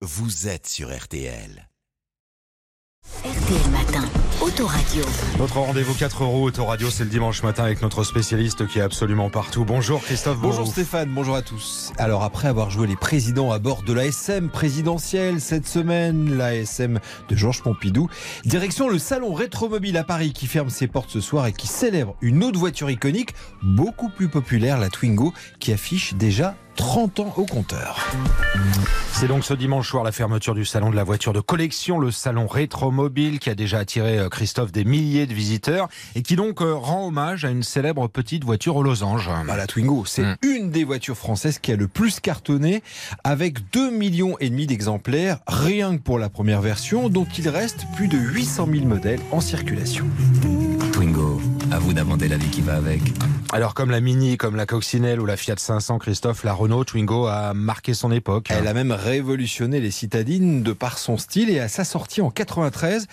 vous êtes sur RTL. RTL Matin, Autoradio. Notre rendez-vous 4 euros Autoradio, c'est le dimanche matin avec notre spécialiste qui est absolument partout. Bonjour Christophe. Bonjour. Stéphane, bonjour à tous. Alors après avoir joué les présidents à bord de l'ASM présidentielle cette semaine, l'ASM de Georges Pompidou, direction le salon Rétromobile à Paris qui ferme ses portes ce soir et qui célèbre une autre voiture iconique beaucoup plus populaire, la Twingo, qui affiche déjà 30 ans au compteur. C'est donc ce dimanche soir la fermeture du salon de la voiture de collection, le salon Rétromobile qui a déjà attiré euh, Christophe des milliers de visiteurs et qui donc euh, rend hommage à une célèbre petite voiture aux losanges. Bah, la Twingo, c'est Mm. une des voitures françaises qui a le plus cartonné avec 2 millions et demi d'exemplaires rien que pour la première version dont il reste plus de 800 000 modèles en circulation. À vous d'inventer la vie qui va avec. Alors comme la Mini, comme la Coccinelle ou la Fiat 500, Christophe, la Renault Twingo a marqué son époque. Elle a même révolutionné les citadines de par son style et à sa sortie en 93,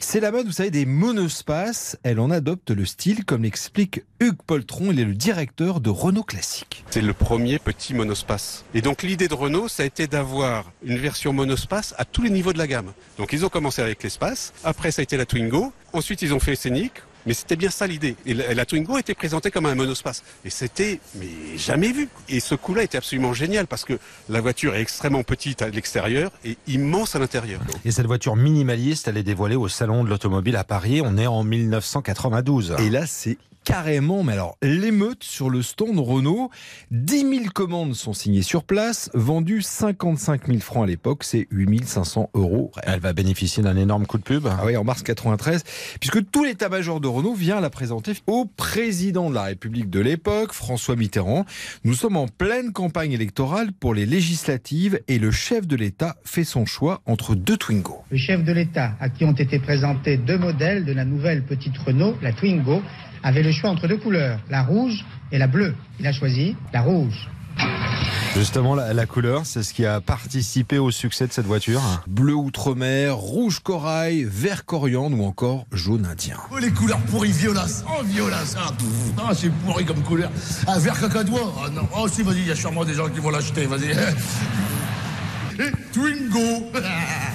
c'est la mode, vous savez, des monospaces. Elle en adopte le style, comme l'explique Hugues Poltron. Il est le directeur de Renault Classique. C'est le premier petit monospace. Et donc l'idée de Renault, ça a été d'avoir une version monospace à tous les niveaux de la gamme. Donc ils ont commencé avec l'espace, après ça a été la Twingo, ensuite ils ont fait Scénic, mais c'était bien ça l'idée. Et la, la Twingo était présentée comme un monospace. Et c'était mais jamais vu. Et ce coup-là était absolument génial parce que la voiture est extrêmement petite à l'extérieur et immense à l'intérieur. Et cette voiture minimaliste, elle est dévoilée au salon de l'automobile à Paris. On est en 1992. Et là, c'est carrément, mais alors, l'émeute sur le stand Renault. 10 000 commandes sont signées sur place, vendues 55 000 francs à l'époque, c'est 8 500 euros. Elle va bénéficier d'un énorme coup de pub. Ah oui, en mars 93, puisque tout l'état-major de Renault vient la présenter au président de la République de l'époque, François Mitterrand. Nous sommes en pleine campagne électorale pour les législatives et le chef de l'État fait son choix entre deux Twingo. Le chef de l'État, à qui ont été présentés deux modèles de la nouvelle petite Renault, la Twingo, avait le choix entre deux couleurs, la rouge et la bleue. Il a choisi la rouge. Justement, la, la couleur, c'est ce qui a participé au succès de cette voiture. Bleu outre-mer, rouge corail, vert coriandre ou encore jaune indien. Oh, les couleurs pourries, violaces. Oh, violaces. Ah, ah, c'est pourri comme couleur. Ah, vert cacadois. Ah, non. Oh, si, vas-y, il y a sûrement des gens qui vont l'acheter. Vas-y. Et Twingo.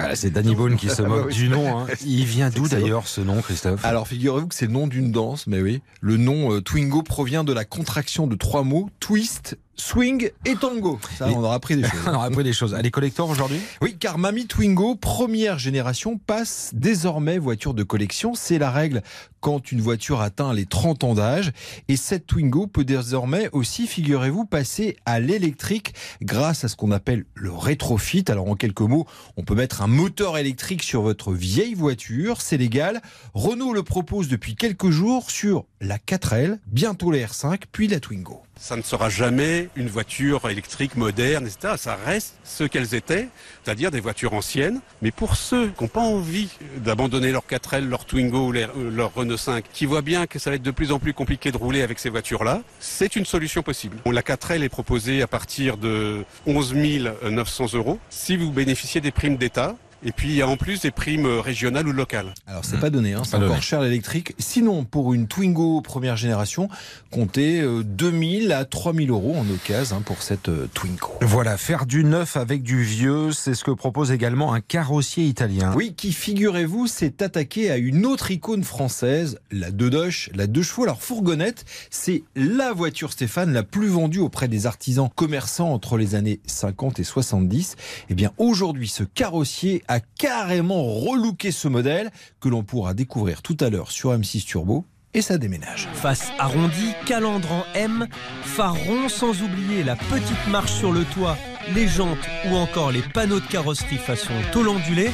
Ah, c'est Danny Boone qui se moque du nom. hein. Il vient d'où d'ailleurs ce nom, Christophe? Alors figurez-vous que c'est le nom d'une danse, mais oui. Le nom euh, Twingo provient de la contraction de trois mots, twist, swing et tango. Ça, on aura appris des choses. On aura appris des choses. Elle est collector aujourd'hui Oui, car Mamie Twingo, première génération, passe désormais voiture de collection. C'est la règle quand une voiture atteint les 30 ans d'âge. Et cette Twingo peut désormais aussi, figurez-vous, passer à l'électrique grâce à ce qu'on appelle le rétrofit. Alors en quelques mots, on peut mettre un moteur électrique sur votre vieille voiture. C'est légal. Renault le propose depuis quelques jours sur la 4L, bientôt la R5, puis la Twingo. Ça ne sera jamais une voiture électrique moderne, etc. Ça reste ce qu'elles étaient, c'est-à-dire des voitures anciennes. Mais pour ceux qui n'ont pas envie d'abandonner leur 4L, leur Twingo euh, leur Renault 5, qui voient bien que ça va être de plus en plus compliqué de rouler avec ces voitures-là, c'est une solution possible. La 4L est proposée à partir de 11 900 euros si vous bénéficiez des primes d'État. Et puis il y a en plus des primes euh, régionales ou locales. Alors c'est pas donné, hein, c'est encore donné. cher l'électrique. Sinon, pour une Twingo première génération, comptez euh, 2000 à 3000 euros en occasion hein, pour cette euh, Twingo. Voilà, faire du neuf avec du vieux, c'est ce que propose également un carrossier italien. Oui, qui figurez-vous s'est attaqué à une autre icône française, la deux doche, la deux chevaux. Alors fourgonnette, c'est la voiture Stéphane la plus vendue auprès des artisans commerçants entre les années 50 et 70. Eh bien aujourd'hui, ce carrossier a carrément relooké ce modèle que l'on pourra découvrir tout à l'heure sur M6 Turbo et ça déménage. Face arrondie, calandre en M, phare rond sans oublier la petite marche sur le toit, les jantes ou encore les panneaux de carrosserie façon tôle ondulé,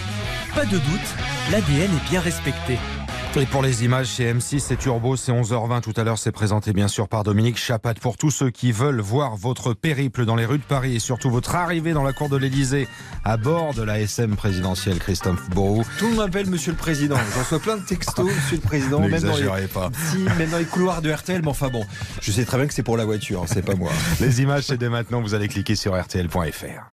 pas de doute, l'ADN est bien respecté. Et pour les images chez M6, c'est Turbo, c'est 11h20 tout à l'heure, c'est présenté bien sûr par Dominique Chapat. Pour tous ceux qui veulent voir votre périple dans les rues de Paris et surtout votre arrivée dans la cour de l'Elysée à bord de la SM présidentielle Christophe Beauroux. Tout le monde m'appelle Monsieur le Président. J'en reçois plein de textos, Monsieur le Président, même dans, les, pas. si, même dans les couloirs de RTL. Mais enfin bon, je sais très bien que c'est pour la voiture, hein, c'est pas moi. Les images, c'est dès maintenant, vous allez cliquer sur rtl.fr.